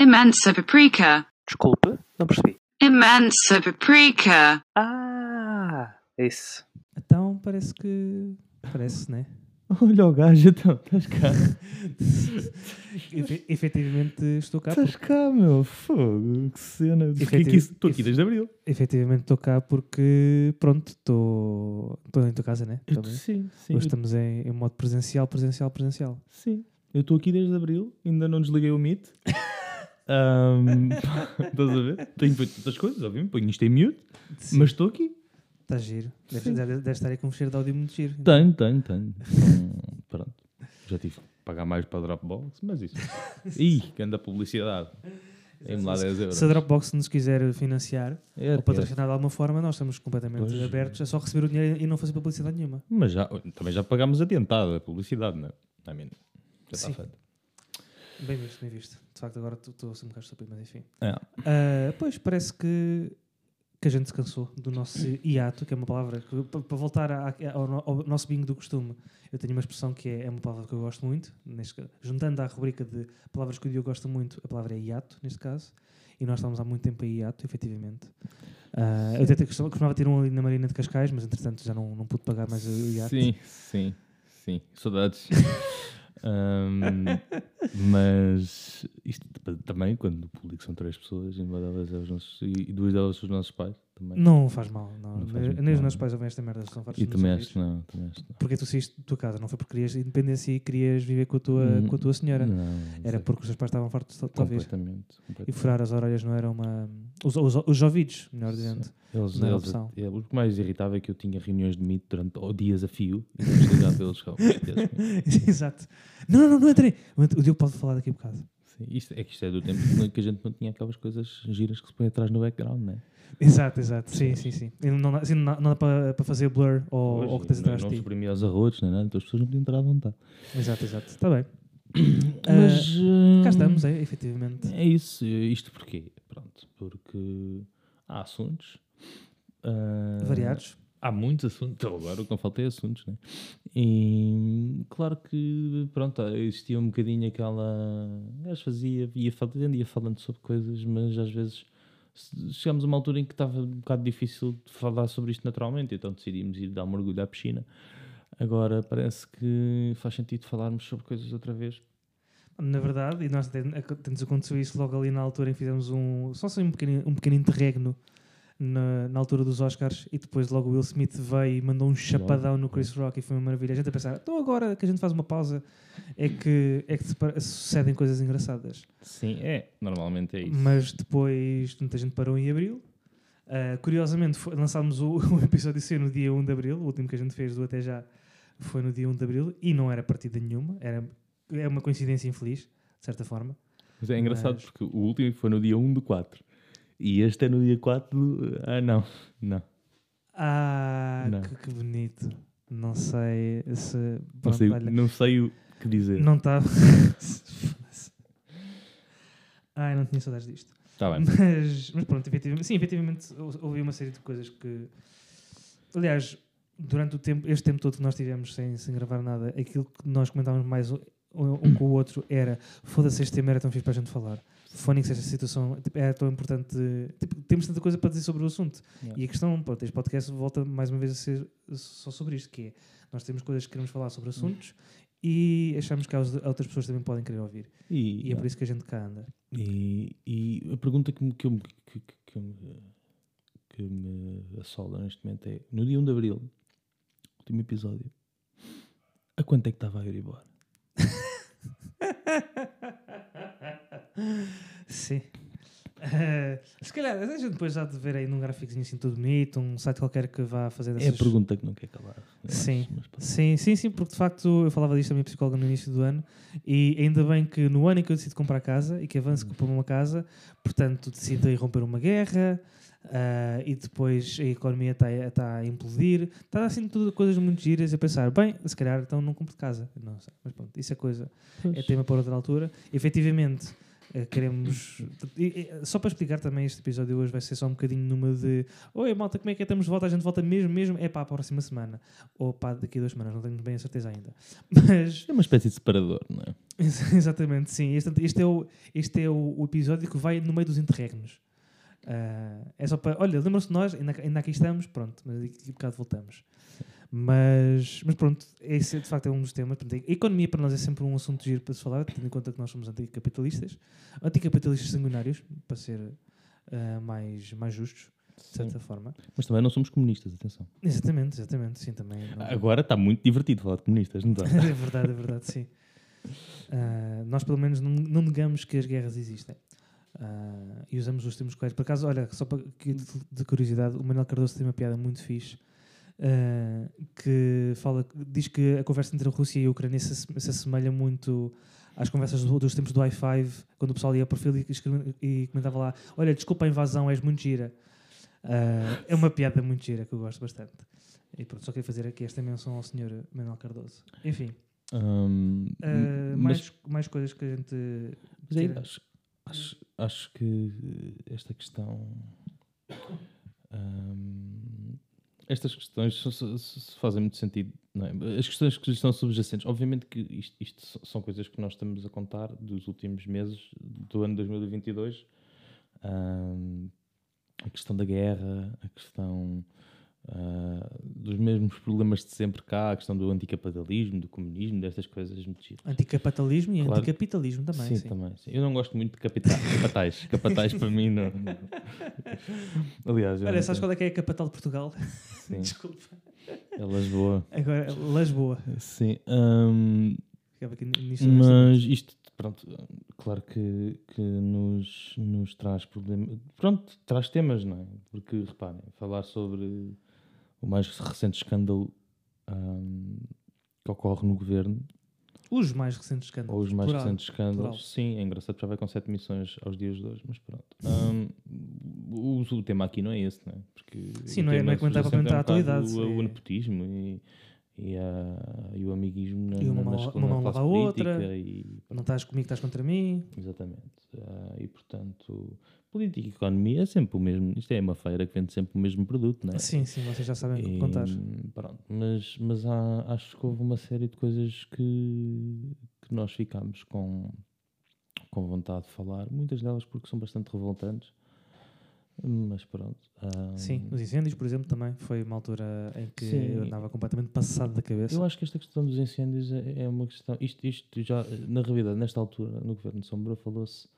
Imensa paprika. Desculpe, não percebi. Imensa paprika. Ah, isso. Então parece que. Parece, né? Olha o gajo, então, estás cá. Efe- efetivamente estou cá. Estás Porque, cá, meu. Fogo, que cena. Aqui- Efetiv- Estou aqui desde abril. efetivamente estou cá porque, pronto, estou estou em tua casa, né? Também. Sim, sim. Hoje eu- estamos em, em modo presencial, presencial, presencial. Sim. Eu estou aqui desde abril, ainda não desliguei o Meet. Ahm, Estás a ver? Tenho feito tantas coisas, obviamente, ponho isto em mute, Sim. mas estou aqui. Está giro. Deve, deve, deve estar aí com um cheiro de áudio muito giro. Tenho, tenho, tenho. Então, pronto. Já tive que pagar mais para a Dropbox, mas isso. Ih, que anda publicidade. Dei-me lá 10 euros. Se a Dropbox nos quiser financiar É, ou patrocinar de alguma forma, nós estamos completamente Pois. abertos a só receber o dinheiro e não fazer publicidade nenhuma. Mas já, também já pagámos adiantada a publicidade, não é? I mean, já está feito. Bem visto, bem visto. De facto, agora estou a ser um bocado estúpido, mas enfim. É. Ah, pois, parece que, que a gente se cansou do nosso hiato, que é uma palavra que, pa- para voltar à- ao, ao nosso bingo do costume, eu tenho uma expressão que é, é uma palavra que eu gosto muito, neste, juntando à rubrica de palavras que o Diogo gosta muito, a palavra é hiato, neste caso, e nós estamos há muito tempo em hiato, efetivamente. Ah, eu até costumava costumava ter um ali na Marina de Cascais, mas entretanto já não, não pude pagar mais o hiato. Sim, sim, sim. Saudades. Ahm, mas isto também, quando o público são três pessoas, e uma delas é os nossos, e duas delas são os nossos pais também. Não faz mal, não. Não faz nem os não. pais ouvem esta merda, são fartos E acho que não, não. Porque tu saíste da tua casa, não foi porque querias independência e querias viver com a tua, Hum, com a tua senhora. Não, Era porque os teus pais estavam fartos de te ouvir. completamente, E completamente. furar as orelhas não era uma. Os, os, os ouvidos, melhor dizendo. Eles, não era eles, opção. é, o que mais irritava é que eu tinha reuniões de mito durante oh, dias a fio e depois ligava pelos calmos. Exato. Não, não, não, não entrei. O Diogo pode falar daqui a bocado. Sim, isto, é que isto é do tempo que a gente não tinha aquelas coisas giras que se põe atrás no background, não é? Exato, exato. Sim, sim, sim. E Não dá, assim, não dá- não dá para para fazer blur ou, Hoje, ou que tens não, atrás não de ti. suprimia os arrotos, nem nada, então as pessoas não podiam entrar à vontade. Exato, exato. Está bem. Mas Cá hum, estamos, é, efetivamente. É isso. Isto porquê? Pronto, porque há assuntos. ah, Variados. Há muitos assuntos. Então, agora o que não falta é assuntos, né? E claro que, pronto, existia um bocadinho aquela. As fazia, ia falando, ia falando sobre coisas, mas às vezes chegámos a uma altura em que estava um bocado difícil de falar sobre isto naturalmente, então decidimos ir dar um mergulho à piscina. Agora parece que faz sentido falarmos sobre coisas outra vez. Na verdade, e nós até- temos aconteceu isso logo ali na altura em que fizemos um. Só assim um pequeno, um pequeno interregno na, na altura dos Oscars e depois logo o Will Smith veio e mandou um chapadão no Chris Rock e foi uma maravilha. A gente a pensar, então agora que a gente faz uma pausa é que, é que sucedem coisas engraçadas. Sim, é. Normalmente é isso. Mas depois muita gente parou em abril. Ah, curiosamente, foi- lançámos o, o episódio C no dia 1 de abril, o último que a gente fez do Até Já foi no dia 1 de abril e não era partida nenhuma, era, é uma coincidência infeliz, de certa forma. Mas é engraçado Mas- porque o último foi no dia 1 de 4. E este é no dia 4 do... Ah, não. Não. Ah, Não. que, que bonito. Não sei se. Não pronto, sei, olha, não sei o que dizer. não está. Ai, não tinha saudades disto. Está bem. Mas, mas pronto, efetivamente, sim, efetivamente hou- houve uma série de coisas que. Aliás, durante o tempo, este tempo todo que nós tivemos sem, sem gravar nada, aquilo que nós comentávamos mais um, um com o outro era: foda-se, este tema era tão fixe para a gente falar. Fónix, esta situação tipo, era tão importante. Tipo, temos tanta coisa para dizer sobre o assunto. Yeah. E a questão, pronto, este podcast volta mais uma vez a ser só sobre isto: que é nós temos coisas que queremos falar sobre assuntos e achamos que outras pessoas também podem querer ouvir. E, E é por isso que a gente cá anda. e, e a pergunta que me, que, eu que, que, que me, que me assola neste momento é: no dia 1 de Abril, último episódio, a quanto é que estava a ir Sim. Eh, se calhar, a gente depois já de ver aí num gráficozinho assim tudo bonito, um site qualquer que vá fazer É a dessas... pergunta que não quer calar. Sim. mas. Sim, sim, sim, porque de facto eu falava disto à minha psicóloga no início do ano e ainda bem que no ano em que eu decido comprar casa e que avanço para uma casa, portanto decido irromper uma guerra ah, e depois a economia está está a implodir, está assim tudo coisas muito giras e a pensar, bem, se calhar então não compro de casa. Não sei, mas pronto, isso é coisa, é Pois. tema para outra altura. Efetivamente, Eh, queremos. e- e- só para explicar também, este episódio hoje vai ser só um bocadinho numa de. Oi, malta, como é que é? Estamos de volta? A gente volta mesmo, mesmo? É para a próxima semana. Ou para daqui a duas semanas, não tenho bem a certeza ainda. Mas. É uma espécie de separador, não é? Exatamente, sim. Este, este é, o, este é o, o episódio que vai no meio dos interregnos. Ah, é só para. Olha, lembram-se de nós, ainda, ainda aqui estamos, pronto, mas daqui a bocado voltamos. Mas, mas pronto, esse de facto é um dos temas. Portanto, a economia para nós é sempre um assunto giro para se falar, tendo em conta que nós somos anticapitalistas, anticapitalistas sanguinários, para ser ah, mais, mais justos, de Sim. certa forma. Mas também não somos comunistas, atenção. Exatamente, exatamente, sim, também. não- Agora está muito divertido falar de comunistas, não está? é verdade, é verdade, sim. Ah, nós, pelo menos, não, não negamos que as guerras existem. Ah, e usamos os termos corretos. Por acaso, olha, só para, de curiosidade, o Manuel Cardoso tem uma piada muito fixe ah, que fala, diz que a conversa entre a Rússia e a Ucrânia se, se assemelha muito às conversas do- dos tempos do i5, quando o pessoal ia para o perfil e, e comentava lá: Olha, desculpa a invasão, és muito gira. Ah, é uma piada muito gira que eu gosto bastante. E pronto, só queria fazer aqui esta menção ao Sr. Manuel Cardoso. Enfim, Hum, Uh, mas, mais, mais coisas que a gente. mas aí acho, acho, acho que esta questão. hum, estas questões fazem muito sentido. É? As questões que estão subjacentes, obviamente que isto, isto são coisas que nós estamos a contar dos últimos meses do ano 2022. Hum, a questão da guerra, a questão ah, dos mesmos problemas de sempre cá, a questão do anticapitalismo, do comunismo, destas coisas. Anticapitalismo e Claro. anticapitalismo também. sim, Sim, também. sim. Eu não gosto muito de capita- capatais. capatais para mim não. Aliás, Olha, sabes qual é que é a capital de Portugal? Sim, Desculpa. é Lisboa. Agora, Lisboa. Sim. nisto. mas isto, pronto, claro que, que nos, nos traz problemas. Pronto, traz temas, não é? Porque, reparem, falar sobre o mais recente escândalo hum, que ocorre no governo Os mais recentes escândalos. Ou os mais Plural. recentes escândalos. plural. Sim, é engraçado, já vai com sete missões aos dias de hoje, mas pronto. Hum, o, o tema aqui não é esse, não é? Porque Sim, não é- não é comentar comentar a um atualidade, O, o nepotismo e, e, a- e o amiguismo na, E uma na, uma mão lava a outra. E, Não estás comigo, estás contra mim. Exatamente. Ah, e portanto, política e economia é sempre o mesmo. Isto é uma feira que vende sempre o mesmo produto, não é? Sim, sim, vocês já sabem o que E, contar. pronto, mas mas há, acho que houve uma série de coisas que, que nós ficámos com, com vontade de falar, muitas delas porque são bastante revoltantes, mas pronto. ah, Sim, os incêndios, por exemplo, também foi uma altura em que Sim. eu andava completamente passado da cabeça. Eu acho que esta questão dos incêndios é, é uma questão. Isto, isto já, na realidade, nesta altura, no governo de Sombra, falou-se.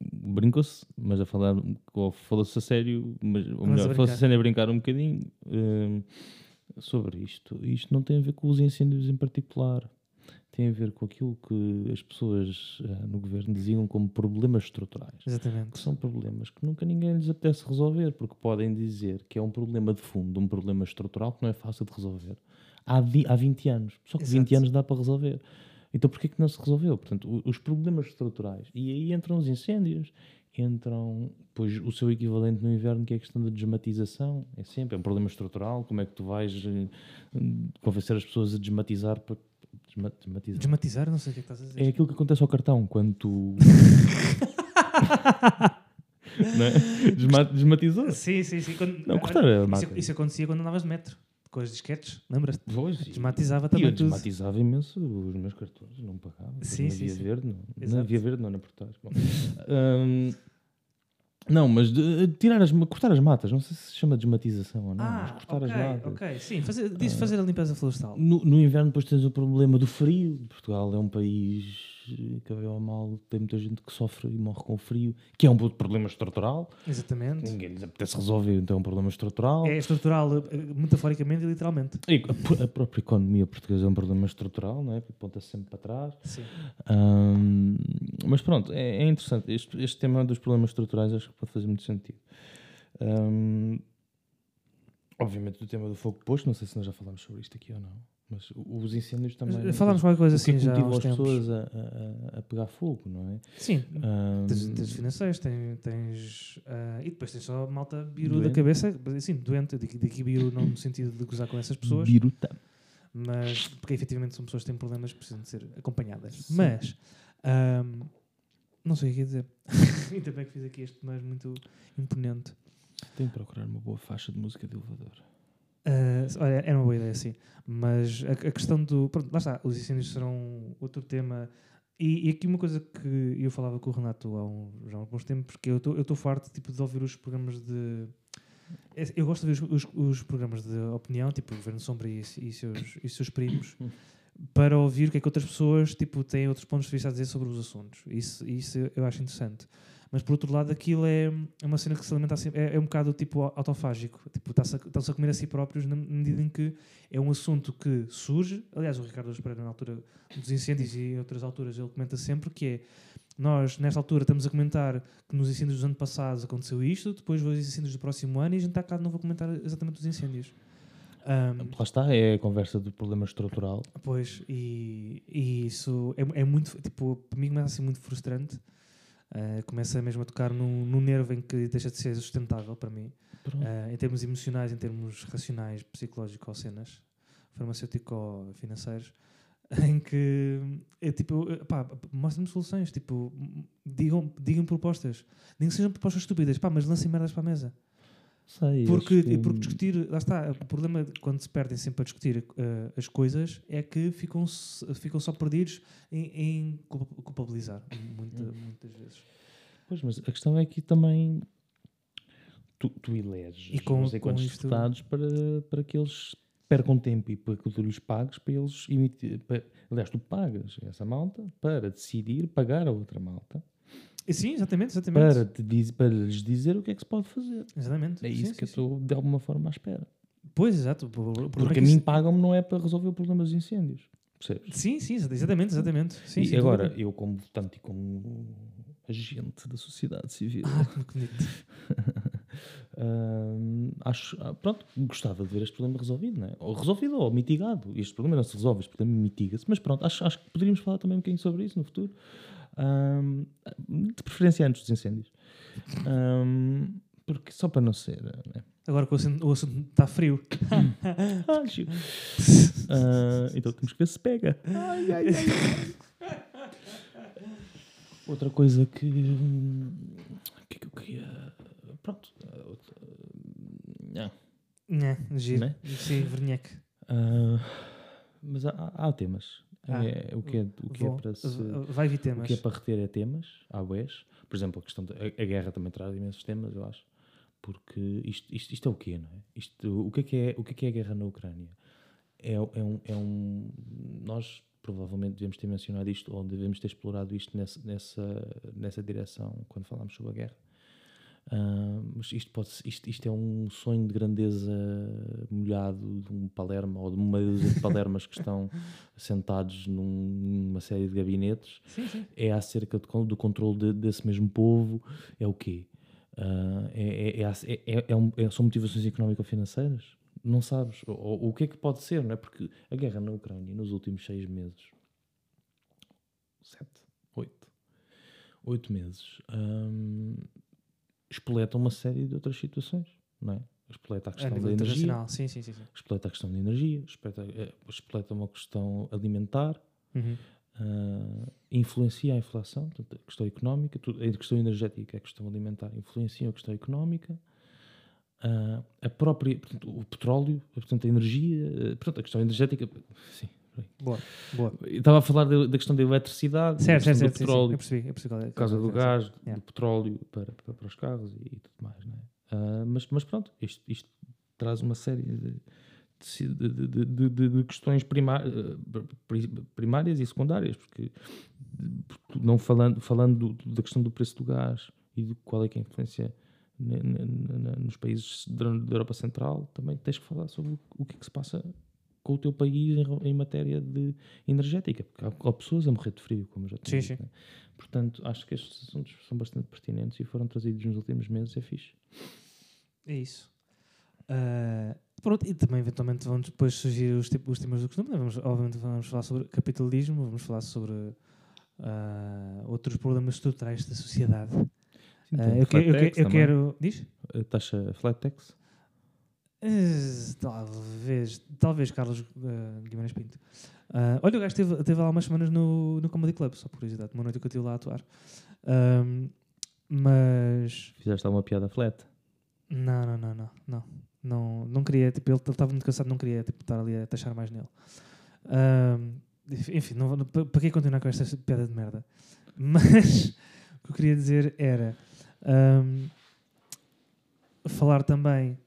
Brincou-se, mas a falar. ou Falou-se a sério, mas, ou melhor, falou-se a sério a brincar um bocadinho hum, sobre isto. Isto não tem a ver com os incêndios em particular. Tem a ver com aquilo que as pessoas ah, no governo diziam como problemas estruturais que Exatamente. são problemas que nunca ninguém lhes apetece resolver, porque podem dizer que é um problema de fundo, um problema estrutural que não é fácil de resolver. Há, vi- há 20 anos. Só que 20 Exato. anos dá para resolver. Então porquê que não se resolveu? Portanto, os problemas estruturais. E aí entram os incêndios, entram pois, o seu equivalente no inverno, que é a questão da desmatização. É sempre, é um problema estrutural. Como é que tu vais eh, convencer as pessoas a desmatizar para... desma- desmatizar? Desmatizar, não sei o que é que estás a dizer. É aquilo que acontece ao cartão quando tu. não é? Desma- Desmatizou. Sim, sim, sim. Quando, Não, cortar a isso, máquina. isso acontecia quando andavas de metro, com os disquetes, lembras-te? Desmatizava também eu tudo. desmatizava imenso os meus cartões, não pagava. Sim, na sim, Via sim. Verde, não, na Exato. Via Verde, não na portagem. Bom, hum, não, mas de- tirar as, cortar as matas, não sei se se chama desmatização ou não, mas ah, cortar ok, as matas. Ah. ok. Sim, fazer, diz fazer a limpeza florestal. No, no inverno depois tens o problema do frio. Portugal é um país eh, que, a bem ou mal, tem muita gente que sofre e morre com frio, que é um problema estrutural. Exatamente. Ninguém lhes apetece resolver, então é um problema estrutural. É estrutural, eh, metaforicamente e literalmente. E a, a própria economia portuguesa é um problema estrutural, não é? Que aponta sempre para trás. Sim. Ahm, mas pronto, é, é interessante. Este, este tema dos problemas estruturais acho que pode fazer muito sentido. Ahm, obviamente, do tema do fogo posto, não sei se nós já falámos sobre isto aqui ou não, mas os incêndios também. Falámos qualquer coisa o que assim já as tempos. pessoas a, a- a pegar fogo, não é? Sim, Ahm, tens, tens financeiros, tens, tens ah, e depois tens só a malta biru da Doente. cabeça, sim, doente, digo daqui biru não no sentido de gozar com essas pessoas, biruta. mas porque efetivamente são pessoas que têm problemas que precisam de ser acompanhadas. Sim. Mas ahm, Não sei o que ia dizer. Ainda bem que fiz aqui este, mas muito imponente. Tenho de procurar uma boa faixa de música de elevador. Ah, olha, era uma boa ideia, sim. Mas a, a questão do. Pronto, lá está, os incêndios serão outro tema. E, e aqui uma coisa que eu falava com o Renato há um, já há alguns tempos, porque eu estou farto tipo, de ouvir os programas de. é- Eu gosto de ver os, os- os programas de opinião, tipo o Governo Sombra e, e, seus, e seus primos, para ouvir o que é que outras pessoas tipo, têm outros pontos de vista a dizer sobre os assuntos. Isso, isso eu acho interessante. Mas por outro lado, aquilo é é uma cena que se alimenta assim, é, é um bocado tipo autofágico. Tipo, está-se a, a comer a si próprios na medida em que é um assunto que surge. Aliás, o Ricardo Pereira, na altura dos incêndios e em outras alturas, ele comenta sempre que é nós, nesta altura, estamos a comentar que nos incêndios dos anos passados aconteceu isto, depois vão os incêndios do próximo ano e a gente está cá novo a comentar exatamente os incêndios. Ahm, Lá está, é a conversa do problema estrutural. Pois, e, e isso é, é muito, tipo, para mim começa a ser muito frustrante. Uh, começa mesmo a tocar num, num nervo em que deixa de ser sustentável para mim. Uh, em termos emocionais, em termos racionais, psicológicos cenas, farmacêutico ou financeiros, em que é tipo, eh, pá, mostrem-me soluções, tipo, digam, digam propostas, nem que sejam propostas estúpidas, pá, mas lancem merdas para a mesa. Sei, Porque, que- porque discutir, lá está, o problema quando se perdem sempre a discutir eh, as coisas é que ficam, ficam só perdidos em, em culpa- culpabilizar, muita- Hum. muitas vezes. Pois, mas a questão é que também tu, tu eleges E com- não sei quantos isto- deputados para, para que eles percam tempo e para que tu lhes pagues para eles emitir. Para, aliás, tu pagas essa malta para decidir pagar a outra malta sim, exatamente, exatamente. para, te diz, para lhes dizer o que é que se pode fazer. Exatamente. É isso sim, que eu sim. estou de alguma forma à espera. Pois, exato. é Porque que a mim isso- pagam-me não é para resolver o problema dos incêndios. Percebes? Sim, sim, exatamente, exatamente. Sim, e sim, agora, tudo eu como votante e como agente da sociedade civil, Ah, que bonito. Hum, acho, ah, pronto, gostava de ver este problema resolvido, não é? Ou resolvido ou mitigado. Este problema não se resolve, este problema mitiga-se. Mas pronto, acho, acho que poderíamos falar também um bocadinho sobre isso no futuro. Hum, de preferência antes dos incêndios. Hum, porque só para não ser. Né? Agora que o assunto, o assunto está frio. Ah. Ah, então temos que ver se pega. Ai, ai, ai. Outra coisa que. hum, que, que eu queria. Pronto. ah, outra- ah, Né, giro. Né? Sim, Verniec. Ah, mas há- há temas. Ah, É, o que é, o que é para se, Vai vir o temas. que é para reter é temas, há bués. Por exemplo, a questão da a guerra também traz imensos temas, eu acho. Porque isto, isto, isto é o quê, não é? Isto, o, que é que é o que é que é a guerra na Ucrânia? É, é, um, é um. Nós provavelmente devemos ter mencionado isto, ou devemos ter explorado isto nessa, nessa, nessa direção quando falámos sobre a guerra. Ah, mas isto, pode, isto, isto é um sonho de grandeza molhado de um Palermo ou de uma dúzia de Palermas que estão sentados num- numa série de gabinetes. Sim, sim. É acerca de do controle de- desse mesmo povo. É o quê? Ah, é, é, é, é, é- é um- é- são motivações económico-financeiras? Não sabes? Ou, ou o que é que pode ser, não é? Porque a guerra na Ucrânia, nos últimos seis meses, sete, oito, oito meses, hum, espoleta uma série de outras situações, não é? Espoleta a A questão nível da energia. Sim, sim, sim. sim. espoleta a questão da energia, espoleta, eh, espoleta uma questão alimentar, Uhum. ah, influencia a inflação, portanto, a questão económica, tudo, a questão energética, a questão alimentar influencia a questão económica, ah, a própria, portanto, o petróleo, portanto, a energia, eh, portanto, a questão energética, sim. Boa, boa. Estava a falar da, da questão da eletricidade, Certo, certo, questão certo. do sim, sim. petróleo, Eu percebi, eu percebi é. por causa do gás, Yeah. do petróleo para, para, para os carros e, tudo mais, não é? Ah, mas, mas pronto, isto, isto traz uma série de, de, de, de- questões primá- pri- primárias e secundárias, porque, porque não falando, falando do- da questão do preço do gás e de qual é que é a influência nos países da Europa Central, também tens que falar sobre o, o que é que se passa com o teu país em, em matéria de energética, porque há, há pessoas a morrer de frio, como já tinha Sim, dito, né? Portanto, acho que estes assuntos são bastante pertinentes e foram trazidos nos últimos meses, é fixe. É isso. Ah, pronto, e também eventualmente vão depois surgir os, os temas do costume. né? Vamos, obviamente vamos falar sobre capitalismo, vamos falar sobre ah, outros problemas estruturais da sociedade. Sim, tem eu, que- eu eu quero. Diz? A taxa flat tax? Eh, talvez, talvez Carlos eh, Guimarães Pinto. Ah, olha, o gajo esteve, esteve lá umas semanas no, no Comedy Club, só por curiosidade, uma noite que eu estive lá a atuar. Ahm, mas Fizeste alguma piada flat? não, não, não, não, não. Não, não queria, tipo, ele estava muito cansado, não queria tipo, estar ali a taxar mais nele. Ahm, enfim, não, não- pa- para que continuar com esta piada de merda? Mas o que eu queria dizer era ahm, falar também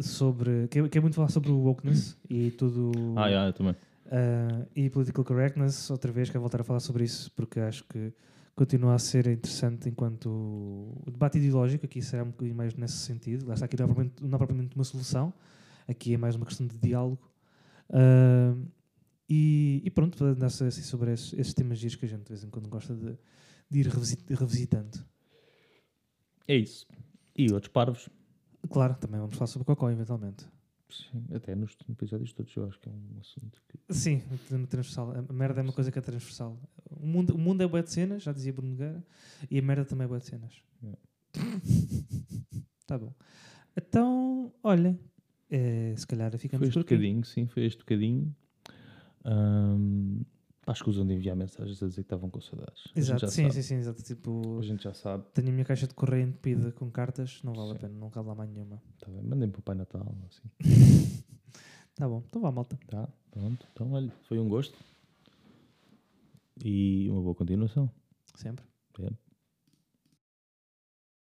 sobre. Que é, que é muito falar sobre o wokeness e tudo. Ah, já, eu também. Uh, e political correctness, outra vez, quero voltar a falar sobre isso porque acho que continua a ser interessante enquanto o debate ideológico, aqui será um bocadinho mais nesse sentido, lá está aqui não é propriamente, não propriamente uma solução, aqui é mais uma questão de diálogo. Uh, e, e pronto, para andar assim sobre esses, esses temas giros que a gente de vez em quando gosta de, de ir revisit- revisitando. É isso. E outros parvos? Claro, também vamos falar sobre Cocó eventualmente. Sim, até nos episódios todos eu acho que é um assunto que. Sim, transversal. A merda é uma coisa que é transversal. O mundo, o mundo é bué de cenas, já dizia Bruno Nogueira, e a merda também é bué de cenas. tá bom. Então, olha, eh, se calhar ficamos Foi este por aqui. bocadinho, sim, foi este bocadinho. Ahm, acho que usam de enviar mensagens a dizer que estavam com saudades. A Exato, sim, sabe. sim, sim, exato. Tipo, A gente já sabe. tenho a minha caixa de correio entupida com cartas, não vale a Sim. pena, não cabe lá mais nenhuma. Tá bem. Mandem para o Pai Natal. Assim. Tá bom, então vá, malta. Tá, pronto. Então, olha, foi um gosto. E uma boa continuação. Sempre. Sempre.